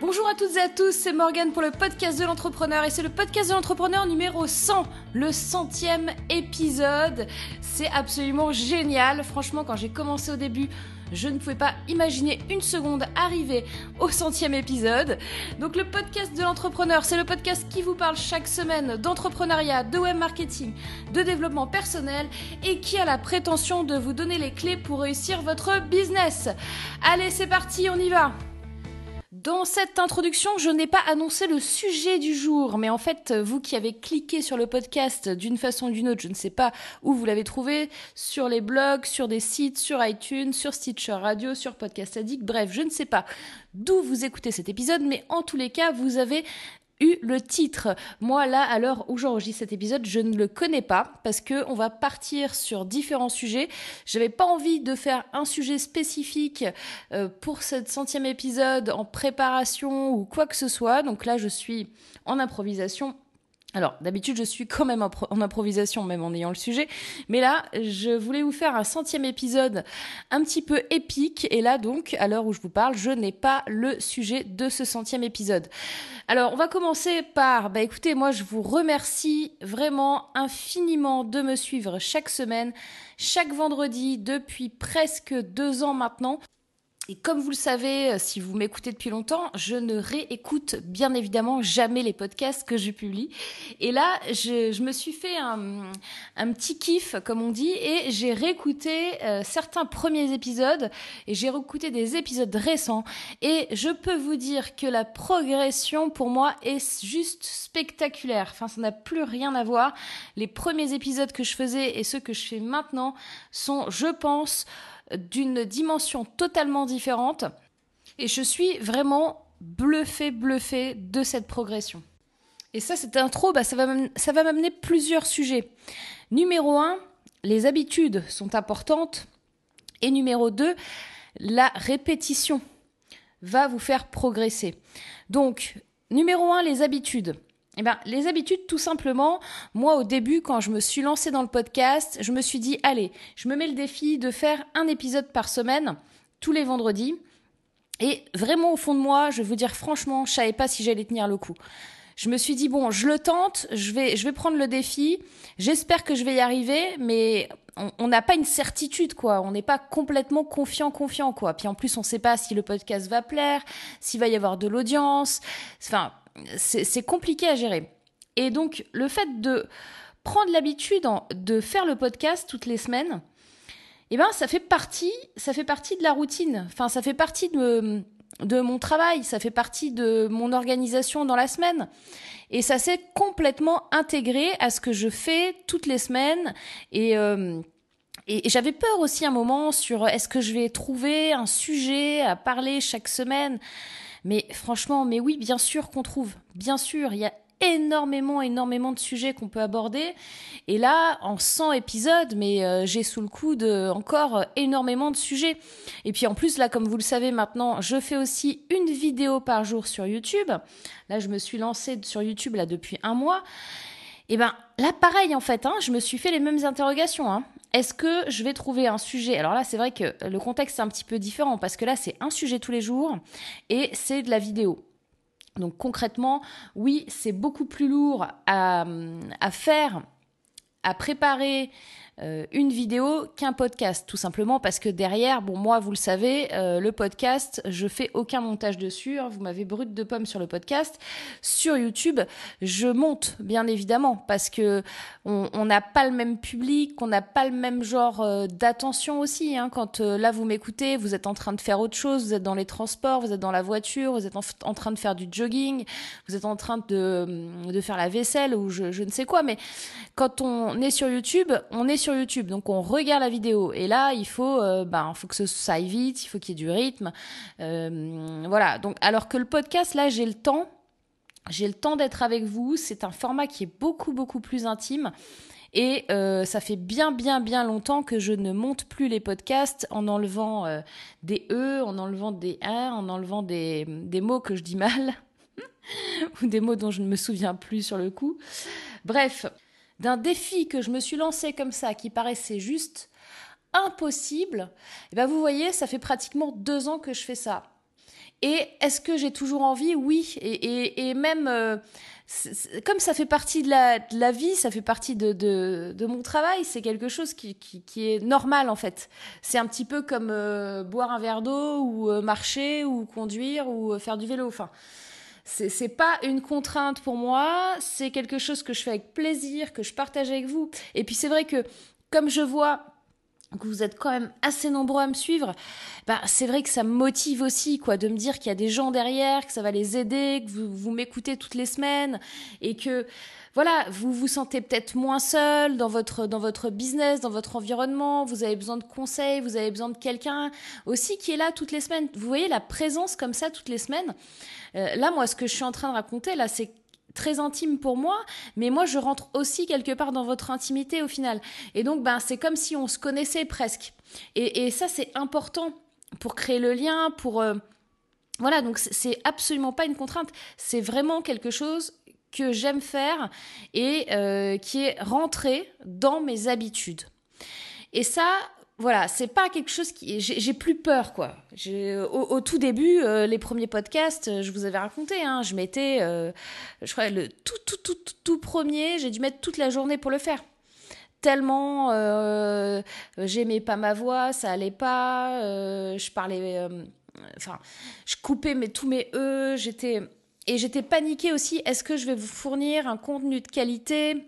Bonjour à toutes et à tous, c'est Morgane pour le podcast de l'entrepreneur et c'est le podcast de l'entrepreneur numéro 100, le centième épisode. C'est absolument génial, franchement quand j'ai commencé au début, je ne pouvais pas imaginer une seconde arriver au centième épisode. Donc le podcast de l'entrepreneur, c'est le podcast qui vous parle chaque semaine d'entrepreneuriat, de web marketing, de développement personnel et qui a la prétention de vous donner les clés pour réussir votre business. Allez, c'est parti, on y va. Dans cette introduction, je n'ai pas annoncé le sujet du jour, mais en fait, vous qui avez cliqué sur le podcast d'une façon ou d'une autre, je ne sais pas où vous l'avez trouvé, sur les blogs, sur des sites, sur iTunes, sur Stitcher Radio, sur Podcast Addict, bref, je ne sais pas d'où vous écoutez cet épisode, mais en tous les cas, vous avez le titre. Moi, là, à l'heure où j'enregistre cet épisode, je ne le connais pas parce que on va partir sur différents sujets. J'avais pas envie de faire un sujet spécifique euh, pour ce centième épisode en préparation ou quoi que ce soit. Donc là, je suis en improvisation alors, d'habitude, je suis quand même en improvisation, même en ayant le sujet. Mais là, je voulais vous faire un centième épisode un petit peu épique. Et là, donc, à l'heure où je vous parle, je n'ai pas le sujet de ce centième épisode. Alors, on va commencer par, bah écoutez, moi, je vous remercie vraiment infiniment de me suivre chaque semaine, chaque vendredi, depuis presque deux ans maintenant. Et comme vous le savez, euh, si vous m'écoutez depuis longtemps, je ne réécoute bien évidemment jamais les podcasts que je publie. Et là, je, me suis fait un, petit kiff, comme on dit, et j'ai réécouté euh, certains premiers épisodes, et j'ai réécouté des épisodes récents. Et je peux vous dire que la progression, pour moi, est juste spectaculaire. Enfin, ça n'a plus rien à voir. Les premiers épisodes que je faisais et ceux que je fais maintenant sont, je pense, d'une dimension totalement différente. Et je suis vraiment bluffée, bluffée de cette progression. Et ça, cette intro, bah, ça va m'amener plusieurs sujets. Numéro 1, les habitudes sont importantes. Et numéro 2, la répétition va vous faire progresser. Donc, numéro 1, les habitudes. Eh bien, les habitudes, tout simplement, moi au début, quand je me suis lancée dans le podcast, je me suis dit, allez, je me mets le défi de faire un épisode par semaine, tous les vendredis. Et vraiment, au fond de moi, je vous dire franchement, je savais pas si j'allais tenir le coup. Je me suis dit, bon, je le tente, je vais, je vais prendre le défi, j'espère que je vais y arriver, mais on n'a pas une certitude, quoi. On n'est pas complètement confiant, confiant, quoi. Puis en plus, on ne sait pas si le podcast va plaire, s'il va y avoir de l'audience. Enfin, c'est compliqué à gérer. Et donc, le fait de prendre l'habitude de faire le podcast toutes les semaines, eh ben, ça fait partie, ça fait partie de la routine. Enfin, ça fait partie de, de mon travail, ça fait partie de mon organisation dans la semaine. Et ça s'est complètement intégré à ce que je fais toutes les semaines. Et, euh, et j'avais peur aussi un moment sur est-ce que je vais trouver un sujet à parler chaque semaine? Mais franchement, mais oui, bien sûr qu'on trouve. Bien sûr, il y a énormément, énormément de sujets qu'on peut aborder. Et là, en 100 épisodes, mais euh, j'ai sous le coude encore énormément de sujets. Et puis en plus, là, comme vous le savez maintenant, je fais aussi une vidéo par jour sur YouTube. Là, je me suis lancée sur YouTube là depuis un mois. Et ben là, pareil en fait, hein, je me suis fait les mêmes interrogations. Hein. Est-ce que je vais trouver un sujet? Alors là, c'est vrai que le contexte est un petit peu différent parce que là, c'est un sujet tous les jours et c'est de la vidéo. Donc concrètement, oui, c'est beaucoup plus lourd à, à faire, à préparer, euh, une vidéo qu'un podcast, tout simplement parce que derrière, bon moi vous le savez, euh, le podcast, je fais aucun montage dessus. Hein, vous m'avez brut de pomme sur le podcast. Sur YouTube, je monte bien évidemment parce que on n'a pas le même public, on n'a pas le même genre euh, d'attention aussi. Hein, quand là vous m'écoutez, vous êtes en train de faire autre chose, vous êtes dans les transports, vous êtes dans la voiture, vous êtes en, train de faire du jogging, vous êtes en train de, de faire la vaisselle ou je, je ne sais quoi. Mais quand on est sur YouTube, on est sur YouTube, donc on regarde la vidéo. Et là, il faut, euh, ben, faut que ça aille vite, il faut qu'il y ait du rythme. Euh, voilà. Donc, alors que le podcast, là, j'ai le temps. J'ai le temps d'être avec vous. C'est un format qui est beaucoup, beaucoup plus intime. Et euh, ça fait bien, bien, bien longtemps que je ne monte plus les podcasts en enlevant des E, en enlevant des A, en enlevant des, des mots que je dis mal, ou des mots dont je ne me souviens plus sur le coup. Bref, d'un défi que je me suis lancé comme ça, qui paraissait juste impossible, et eh ben vous voyez, ça fait pratiquement deux ans que je fais ça. Et est-ce que j'ai toujours envie? Oui. Et, même, euh, comme ça fait partie de la, vie, ça fait partie de, mon travail, c'est quelque chose qui, est normal en fait. C'est un petit peu comme euh, boire un verre d'eau ou euh, marcher ou conduire ou faire du vélo. Enfin, c'est pas une contrainte pour moi, c'est quelque chose que je fais avec plaisir, que je partage avec vous. Et puis c'est vrai que comme je vois que vous êtes quand même assez nombreux à me suivre, bah, c'est vrai que ça me motive aussi, quoi, de me dire qu'il y a des gens derrière, que ça va les aider, que vous, vous m'écoutez toutes les semaines et que, voilà, vous vous sentez peut-être moins seul dans votre, dans votre business, dans votre environnement, vous avez besoin de conseils, vous avez besoin de quelqu'un aussi qui est là toutes les semaines. Vous voyez la présence comme ça toutes les semaines. Euh, là, moi, ce que je suis en train de raconter, là, c'est très intime pour moi, mais moi je rentre aussi quelque part dans votre intimité au final. Et donc ben c'est comme si on se connaissait presque. Et, ça c'est important pour créer le lien, pour euh, voilà donc c'est absolument pas une contrainte, c'est vraiment quelque chose que j'aime faire et euh, qui est rentré dans mes habitudes. Et ça, voilà, c'est pas quelque chose qui. J'ai plus peur, quoi. Au, au, tout début, euh, les premiers podcasts, euh, je vous avais raconté, hein, je mettais. Euh, je crois le tout, tout, tout, tout, premier, j'ai dû mettre toute la journée pour le faire. Tellement j'aimais pas ma voix, ça allait pas, je parlais. Enfin, je coupais mes, tous mes E, j'étais. Et j'étais paniquée aussi, est-ce que je vais vous fournir un contenu de qualité?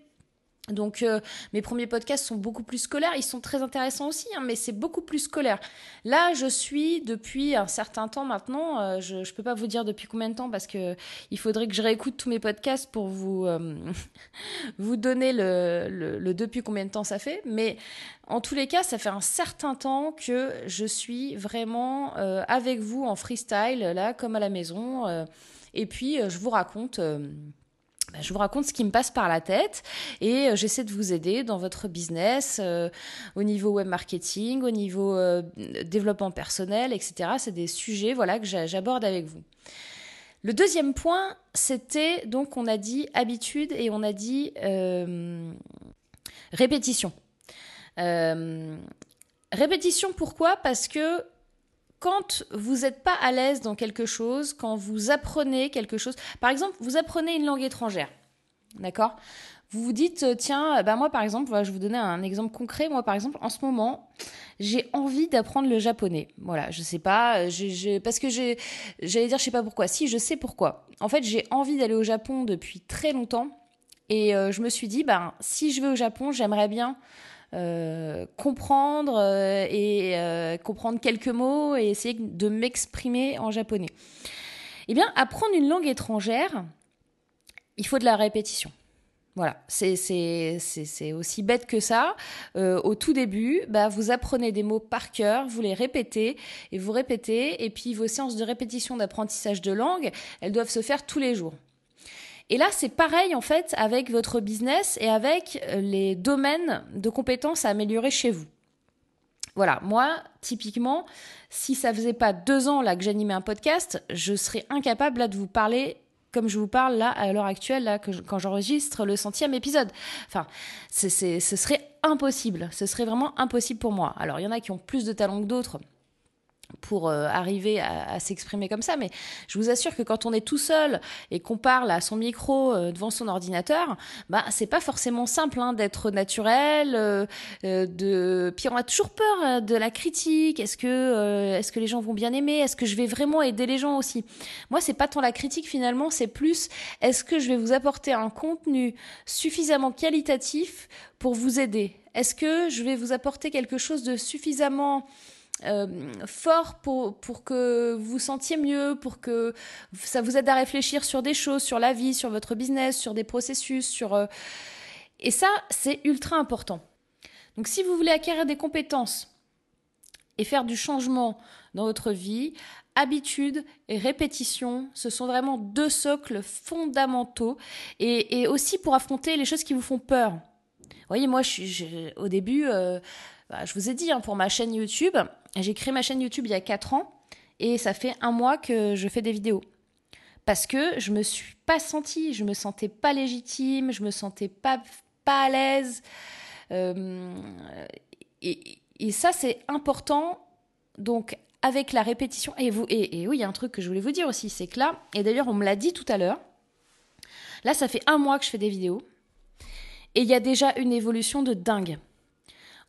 Donc euh, mes premiers podcasts sont beaucoup plus scolaires, ils sont très intéressants aussi, hein, mais c'est beaucoup plus scolaire. Là, je suis depuis un certain temps maintenant, euh, je ne peux pas vous dire depuis combien de temps parce que il faudrait que je réécoute tous mes podcasts pour vous euh, vous donner le, le, depuis combien de temps ça fait. Mais en tous les cas, ça fait un certain temps que je suis vraiment avec vous en freestyle là, comme à la maison, et puis je vous raconte. Bah, je vous raconte ce qui me passe par la tête et euh, j'essaie de vous aider dans votre business euh, au niveau web marketing, au niveau euh, développement personnel, etc. C'est des sujets voilà que j'aborde avec vous. Le deuxième point, c'était donc on a dit habitude et on a dit répétition. répétition pourquoi? Parce que quand vous n'êtes pas à l'aise dans quelque chose, quand vous apprenez quelque chose, par exemple, vous apprenez une langue étrangère, d'accord? Vous vous dites, euh, tiens, bah moi par exemple, je vais vous donner un exemple concret. Moi par exemple, en ce moment, j'ai envie d'apprendre le japonais. Voilà, je sais pas, parce que j'allais dire, je sais pas pourquoi. Si, je sais pourquoi. En fait, j'ai envie d'aller au Japon depuis très longtemps, et euh, je me suis dit, ben, si je vais au Japon, j'aimerais bien euh, comprendre euh, et euh, comprendre quelques mots et essayer de m'exprimer en japonais. Eh bien, apprendre une langue étrangère, il faut de la répétition. Voilà, c'est aussi bête que ça. au tout début, bah, vous apprenez des mots par cœur, vous les répétez et vous répétez. Et puis vos séances de répétition d'apprentissage de langue, elles doivent se faire tous les jours. Et là, c'est pareil en fait avec votre business et avec euh, les domaines de compétences à améliorer chez vous. Voilà, moi, typiquement, si ça faisait pas deux ans là que j'animais un podcast, je serais incapable de vous parler comme je vous parle là à l'heure actuelle quand j'enregistre le centième épisode. Enfin, ce serait impossible. Ce serait vraiment impossible pour moi. Alors, il y en a qui ont plus de talent que d'autres pour euh, arriver à, s'exprimer comme ça, mais je vous assure que quand on est tout seul et qu'on parle à son micro euh, devant son ordinateur, bah c'est pas forcément simple hein, d'être naturel. Euh, de puis on a toujours peur de la critique. Est-ce que est-ce que les gens vont bien aimer? Est-ce que je vais vraiment aider les gens aussi? Moi, c'est pas tant la critique finalement, c'est plus est-ce que je vais vous apporter un contenu suffisamment qualitatif pour vous aider? Est-ce que je vais vous apporter quelque chose de suffisamment euh, fort pour, que vous vous sentiez mieux, pour que ça vous aide à réfléchir sur des choses, sur la vie, sur votre business, sur des processus, sur... Euh, et ça, c'est ultra important. Donc si vous voulez acquérir des compétences et faire du changement dans votre vie, habitude et répétition, ce sont vraiment deux socles fondamentaux et, aussi pour affronter les choses qui vous font peur. Vous voyez, moi, au début, euh, bah, je vous ai dit, hein, pour ma chaîne YouTube, j'ai créé ma chaîne YouTube il y a 4 ans et ça fait un mois que je fais des vidéos. Parce que je me suis pas sentie, je me sentais pas légitime, je me sentais pas, pas à l'aise. Euh, et, ça, c'est important. Donc, avec la répétition, et, vous, et, oui, il y a un truc que je voulais vous dire aussi, c'est que là, et d'ailleurs on me l'a dit tout à l'heure, là ça fait un mois que je fais des vidéos, et il y a déjà une évolution de dingue.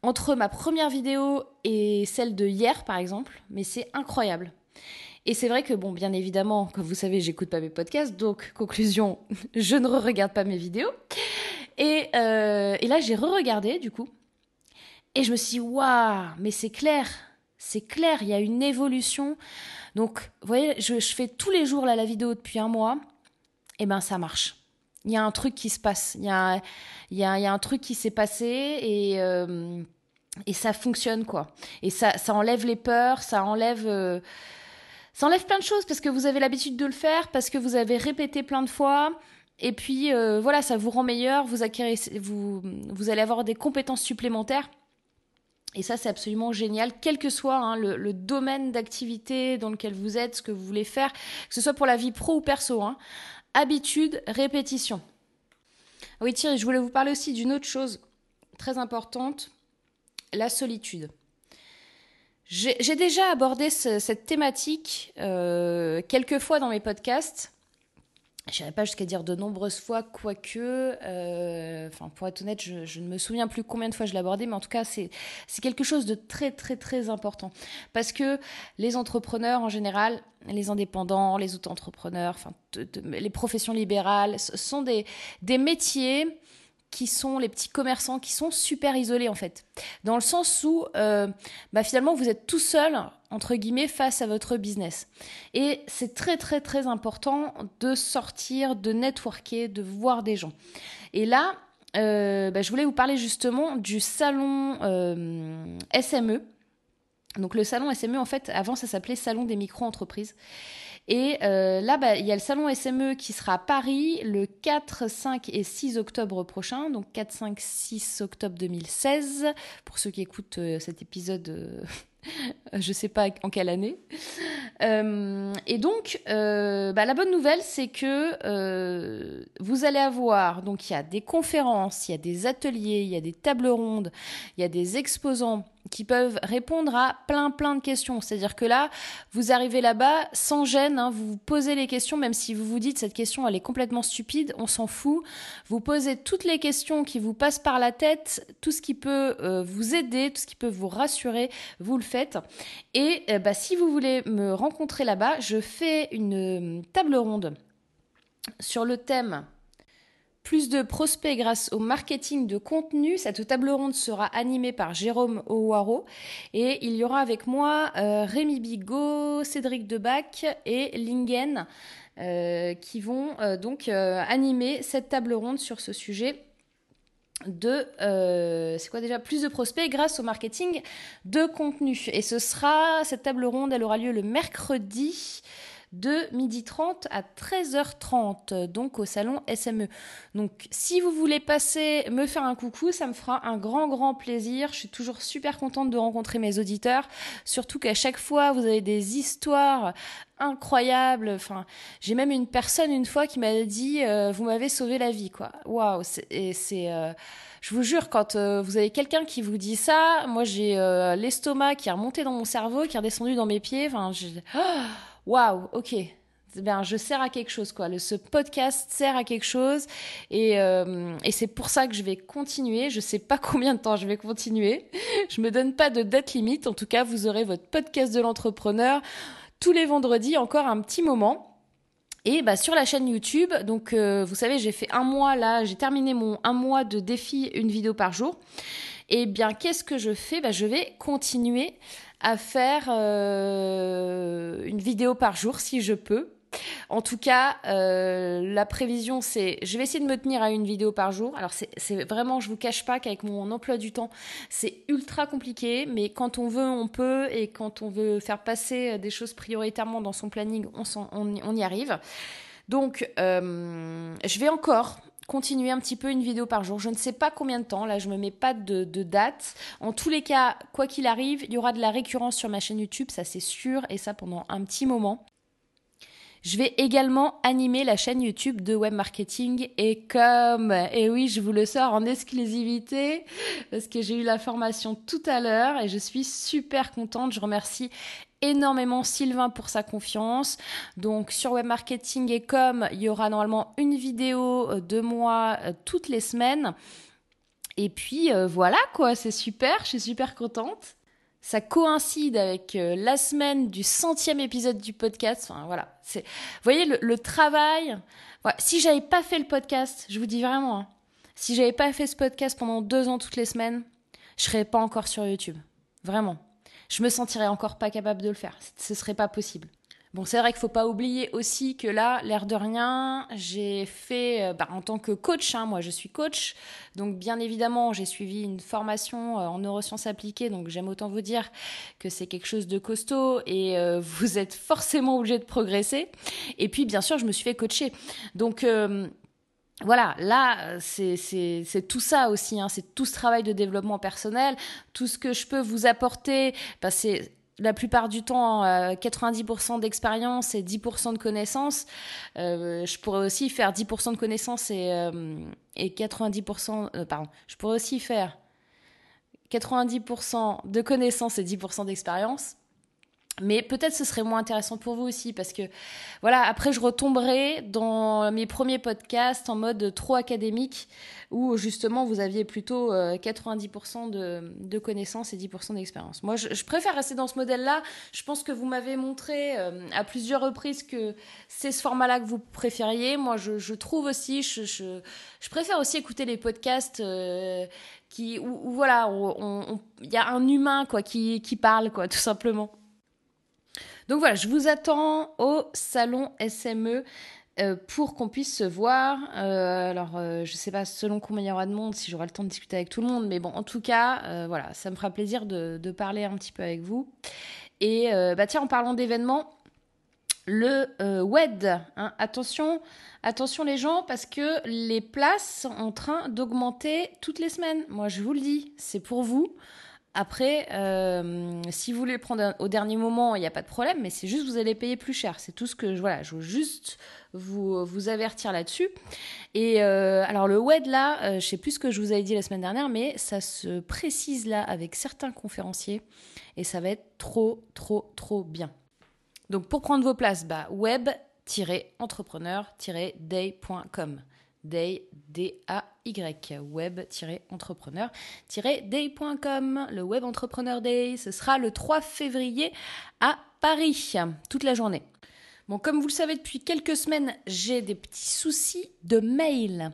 Entre ma première vidéo et celle de hier, par exemple, mais c'est incroyable. Et c'est vrai que, bon, bien évidemment, comme vous savez, j'écoute pas mes podcasts, donc, conclusion, je ne re-regarde pas mes vidéos. Et, euh, et là, j'ai re-regardé, du coup. Et je me suis dit, waouh, mais c'est clair, c'est clair, il y a une évolution. Donc, vous voyez, je, fais tous les jours la vidéo depuis un mois, et ben ça marche. Il y a un truc qui se passe, il y a, un truc qui s'est passé et, euh, ça fonctionne quoi. Et ça, enlève les peurs, ça enlève... Euh, ça enlève plein de choses parce que vous avez l'habitude de le faire, parce que vous avez répété plein de fois. Et puis euh, voilà, ça vous rend meilleur, vous, acquérez, vous, vous allez avoir des compétences supplémentaires. Et ça, c'est absolument génial, quel que soit hein, le, domaine d'activité dans lequel vous êtes, ce que vous voulez faire, que ce soit pour la vie pro ou perso. Hein. Habitude, répétition. Oui, Thierry, je voulais vous parler aussi d'une autre chose très importante, la solitude. J'ai déjà abordé cette thématique euh, quelques fois dans mes podcasts. Je n'irai pas jusqu'à dire de nombreuses fois, quoique, euh, enfin pour être honnête, je, ne me souviens plus combien de fois je abordé, mais en tout cas, c'est quelque chose de très très très important. Parce que les entrepreneurs en général, les indépendants, les auto-entrepreneurs, enfin les professions libérales, sont des, des métiers qui sont les petits commerçants qui sont super isolés en fait. Dans le sens où euh, bah, finalement vous êtes tout seul entre guillemets face à votre business. Et c'est très très très important de sortir, de networker, de voir des gens. Et là, euh, bah, je voulais vous parler justement du salon euh, SME. Donc le salon SME en fait avant ça s'appelait salon des micro-entreprises. Et euh, là, bah, il y a le salon SME qui sera à Paris le 4, 5 et 6 octobre prochain. Donc 4, 5, 6 octobre 2016. Pour ceux qui écoutent euh, cet épisode, euh, je ne sais pas en quelle année. et donc, bah, la bonne nouvelle, c'est que vous allez avoir, donc il y a des conférences, il y a des ateliers, il y a des tables rondes, il y a des exposants qui peuvent répondre à plein plein de questions. C'est-à-dire que là, vous arrivez là-bas sans gêne, hein, vous vous posez les questions, même si vous vous dites cette question elle est complètement stupide, on s'en fout. Vous posez toutes les questions qui vous passent par la tête, tout ce qui peut euh, vous aider, tout ce qui peut vous rassurer, vous le faites. Et euh, bah, si vous voulez me rencontrer là-bas, je fais une table ronde sur le thème plus de prospects grâce au marketing de contenu. Cette table ronde sera animée par Jérôme Ouaro et il y aura avec moi euh, Rémi Bigot, Cédric Debac et Lingen euh, qui vont euh, donc animer cette table ronde sur ce sujet de c'est quoi déjà plus de prospects grâce au marketing de contenu et ce sera cette table ronde elle aura lieu le mercredi de 12h30 à 13h30, donc au salon SME. Donc si vous voulez passer me faire un coucou, ça me fera un grand grand plaisir. Je suis toujours super contente de rencontrer mes auditeurs, surtout qu'à chaque fois vous avez des histoires incroyables. Enfin, j'ai même une personne une fois qui m'a dit euh, vous m'avez sauvé la vie quoi. Waouh, et c'est euh, je vous jure, quand euh, vous avez quelqu'un qui vous dit ça, moi j'ai l'estomac qui est remonté dans mon cerveau, qui est redescendu dans mes pieds. Enfin. Waouh, ok, ben, je sers à quelque chose, quoi. Ce podcast sert à quelque chose. Et, euh, et c'est pour ça que je vais continuer. Je sais pas combien de temps je vais continuer. Je me donne pas de date limite. En tout cas, vous aurez votre podcast de l'entrepreneur tous les vendredis, encore un petit moment. Et bah, sur la chaîne YouTube, donc euh, vous savez, j'ai fait un mois là, j'ai terminé mon un mois de défi, une vidéo par jour. Et bien, qu'est-ce que je fais? Bah, Je vais continuer à faire euh, une vidéo par jour si je peux. En tout cas, euh, la prévision, c'est, je vais essayer de me tenir à une vidéo par jour. Alors c'est vraiment, je vous cache pas qu'avec mon emploi du temps, c'est ultra compliqué, mais quand on veut, on peut, et quand on veut faire passer des choses prioritairement dans son planning, on, y arrive. Donc, euh, je vais encore continuer un petit peu une vidéo par jour. Je ne sais pas combien de temps, là je me mets pas de, date. En tous les cas, quoi qu'il arrive, il y aura de la récurrence sur ma chaîne YouTube, ça c'est sûr, et ça pendant un petit moment. Je vais également animer la chaîne YouTube de web marketing et comme, et oui, je vous le sors en exclusivité parce que j'ai eu la formation tout à l'heure et je suis super contente. Je remercie énormément Sylvain pour sa confiance. Donc sur web marketing et com, il y aura normalement une vidéo de moi toutes les semaines. Et puis voilà quoi, c'est super, je suis super contente ça coïncide avec euh, la semaine du centième épisode du podcast. Enfin, voilà. C'est, vous voyez, le, travail. Si j'avais pas fait le podcast, je vous dis vraiment, hein, si j'avais pas fait ce podcast pendant deux ans toutes les semaines, je serais pas encore sur YouTube. Vraiment. Je me sentirais encore pas capable de le faire. Ce serait pas possible. Bon, c'est vrai qu'il faut pas oublier aussi que là, l'air de rien, j'ai fait, euh, bah, en tant que coach, hein, moi je suis coach, donc bien évidemment j'ai suivi une formation euh, en neurosciences appliquées, donc j'aime autant vous dire que c'est quelque chose de costaud et euh, vous êtes forcément obligé de progresser. Et puis bien sûr, je me suis fait coacher. Donc voilà, là, c'est tout ça aussi, hein, c'est tout ce travail de développement personnel, tout ce que je peux vous apporter, bah, c'est la plupart du temps 90% euh, d'expérience et 10% de connaissances. Euh, je pourrais aussi faire 10% de connaissances et, euh, et 90%... pardon, je pourrais aussi faire 90% de connaissances et 10% d'expérience. Mais peut-être ce serait moins intéressant pour vous aussi parce que voilà, après je retomberai dans mes premiers podcasts en mode trop académique où justement vous aviez plutôt 90% euh, de, connaissances et 10% d'expérience. Moi je, préfère rester dans ce modèle-là. Je pense que vous m'avez montré euh, à plusieurs reprises que c'est ce format-là que vous préfériez. Moi je, trouve aussi, je, préfère aussi écouter les podcasts euh, qui, où, voilà, il y a un humain quoi, qui, qui parle quoi, tout simplement. Donc voilà, je vous attends au salon SME. Euh, pour qu'on puisse se voir. Euh, alors, euh, je sais pas selon combien il y aura de monde, si j'aurai le temps de discuter avec tout le monde, mais bon, en tout cas, voilà, ça me fera plaisir de, parler un petit peu avec vous. Et bah tiens, en parlant d'événements, le WED, hein, attention, attention les gens, parce que les places sont en train d'augmenter toutes les semaines. Moi, je vous le dis, c'est pour vous. Après, euh, si vous voulez le prendre au dernier moment, il n'y a pas de problème, mais c'est juste vous allez payer plus cher. C'est tout ce que voilà, je veux juste vous vous avertir là-dessus. Et euh, alors le WED là, euh, je sais plus ce que je vous avais dit la semaine dernière, mais ça se précise là avec certains conférenciers et ça va être trop trop trop bien. Donc pour prendre vos places, bah web-entrepreneur-day.com day, D-A-Y, web-entrepreneur-day.com. Le Web Entrepreneur Day, ce sera le 3 février à Paris, toute la journée. Bon, comme vous le savez depuis quelques semaines, j'ai des petits soucis de mail.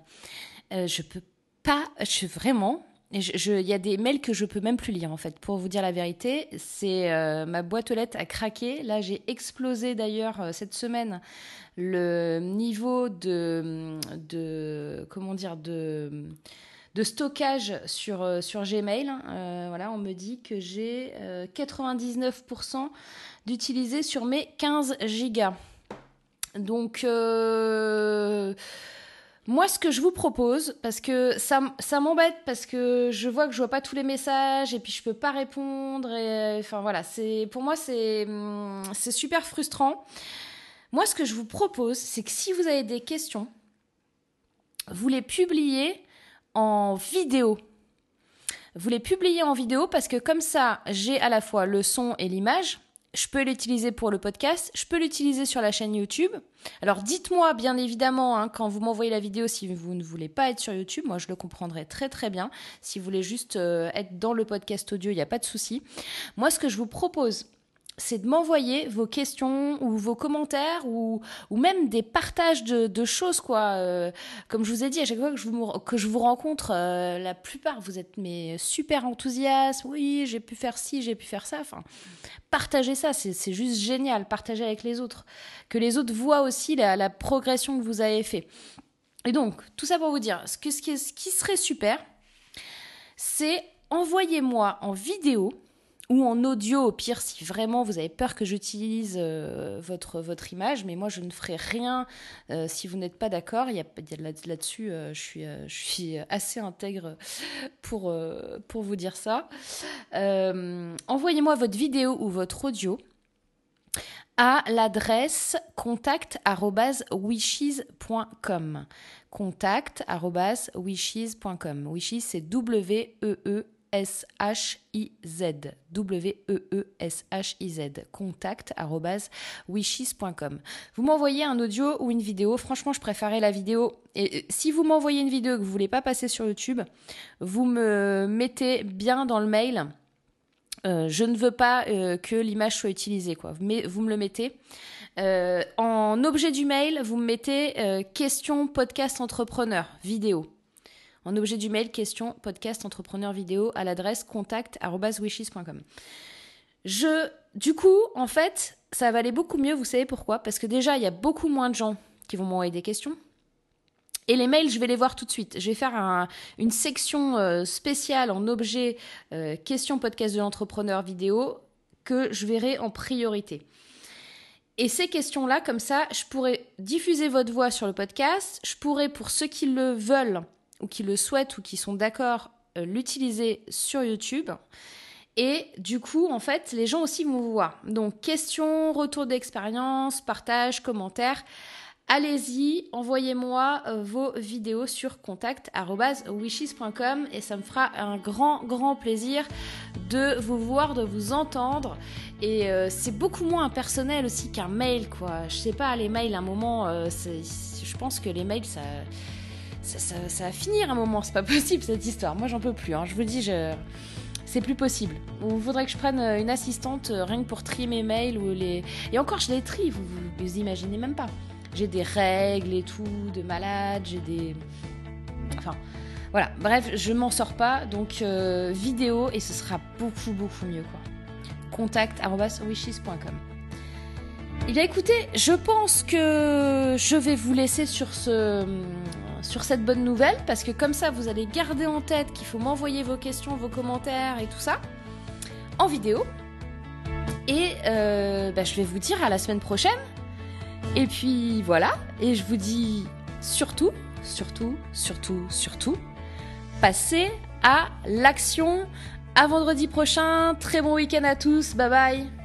Euh, je peux pas, je suis vraiment, il y a des mails que je peux même plus lire en fait. Pour vous dire la vérité, c'est euh, ma boîte aux lettres a craqué. Là, j'ai explosé d'ailleurs euh, cette semaine le niveau de, comment dire de de stockage sur, euh, sur Gmail. voilà, on me dit que j'ai 99% d'utilisé sur mes 15 gigas. Donc, moi, ce que je vous propose, parce que ça, m'embête, parce que je vois que je vois pas tous les messages et puis je peux pas répondre. Enfin voilà, c'est pour moi hum, c'est super frustrant. Moi, ce que je vous propose, c'est que si vous avez des questions, vous les publiez en vidéo. Vous les publiez en vidéo parce que comme ça, j'ai à la fois le son et l'image je peux l'utiliser pour le podcast, je peux l'utiliser sur la chaîne YouTube. Alors dites-moi bien évidemment hein, quand vous m'envoyez la vidéo si vous ne voulez pas être sur YouTube, moi je le comprendrai très très bien. Si vous voulez juste euh, être dans le podcast audio, il n'y a pas de souci. Moi ce que je vous propose, c'est de m'envoyer vos questions ou vos commentaires ou, ou même des partages de, de choses quoi. Euh, comme je vous ai dit à chaque fois que je vous, que je vous rencontre, euh, la plupart vous êtes mais super enthousiastes. Oui, j'ai pu faire ci, j'ai pu faire ça. Enfin, partagez ça, c'est juste génial. Partagez avec les autres, que les autres voient aussi la, la progression que vous avez fait. Et donc tout ça pour vous dire, ce, que, ce, qui, ce qui serait super, c'est envoyez-moi en vidéo ou en audio au pire si vraiment vous avez peur que j'utilise euh, votre, image, mais moi je ne ferai rien euh, si vous n'êtes pas d'accord. Il y là-dessus, euh, je, suis, assez intègre pour, pour vous dire ça. Envoyez-moi votre vidéo ou votre audio à l'adresse contact@wishes.com. Contact@wishes.com. Wishes c'est W E E W-E-E-S-H-I-Z. W-E-E-S-H-I-Z. Contact wishes.com. Vous m'envoyez un audio ou une vidéo. Franchement, je préférais la vidéo. Et si vous m'envoyez une vidéo que vous voulez pas passer sur YouTube, vous me mettez bien dans le mail. Euh, je ne veux pas euh, que l'image soit utilisée. Mais vous me le mettez. Euh, en objet du mail, vous me mettez question podcast entrepreneur vidéo en objet du mail, question podcast entrepreneur vidéo à l'adresse contact.wishes.com. Je, du coup, en fait, ça va aller beaucoup mieux, vous savez pourquoi? Parce que déjà, il y a beaucoup moins de gens qui vont m'envoyer des questions. Et les mails, je vais les voir tout de suite. Je vais faire une section euh, spéciale en objet euh, question podcast de l'entrepreneur vidéo que je verrai en priorité. Et ces questions-là, comme ça, je pourrais diffuser votre voix sur le podcast. Je pourrais, pour ceux qui le veulent, ou qui le souhaitent ou qui sont d'accord euh, l'utiliser sur YouTube. Et du coup, en fait, les gens aussi vont vous voir. Donc, questions, retour d'expérience, partage, commentaires. Allez-y, envoyez-moi euh, vos vidéos sur contact.wishes.com et ça me fera un grand, grand plaisir de vous voir, de vous entendre. Et euh, c'est beaucoup moins impersonnel aussi qu'un mail, quoi. Je sais pas, les mails, à un moment, je pense que les mails, ça ça, va finir un moment, c'est pas possible cette histoire. Moi j'en peux plus, hein. je vous dis, c'est plus possible. Il faudrait que je prenne euh, une assistante euh, rien que pour trier mes mails ou les. Et encore, je les trie, vous, vous, imaginez même pas. J'ai des règles et tout, de malade, j'ai des. Enfin, voilà, bref, je m'en sors pas, donc euh, vidéo et ce sera beaucoup, beaucoup mieux quoi. Contact wishes.com. Eh bien écoutez, je pense que je vais vous laisser sur ce sur cette bonne nouvelle, parce que comme ça, vous allez garder en tête qu'il faut m'envoyer vos questions, vos commentaires et tout ça en vidéo. Et euh, bah, je vais vous dire à la semaine prochaine. Et puis voilà, et je vous dis surtout, surtout, surtout, surtout, passez à l'action. À vendredi prochain, très bon week-end à tous, bye bye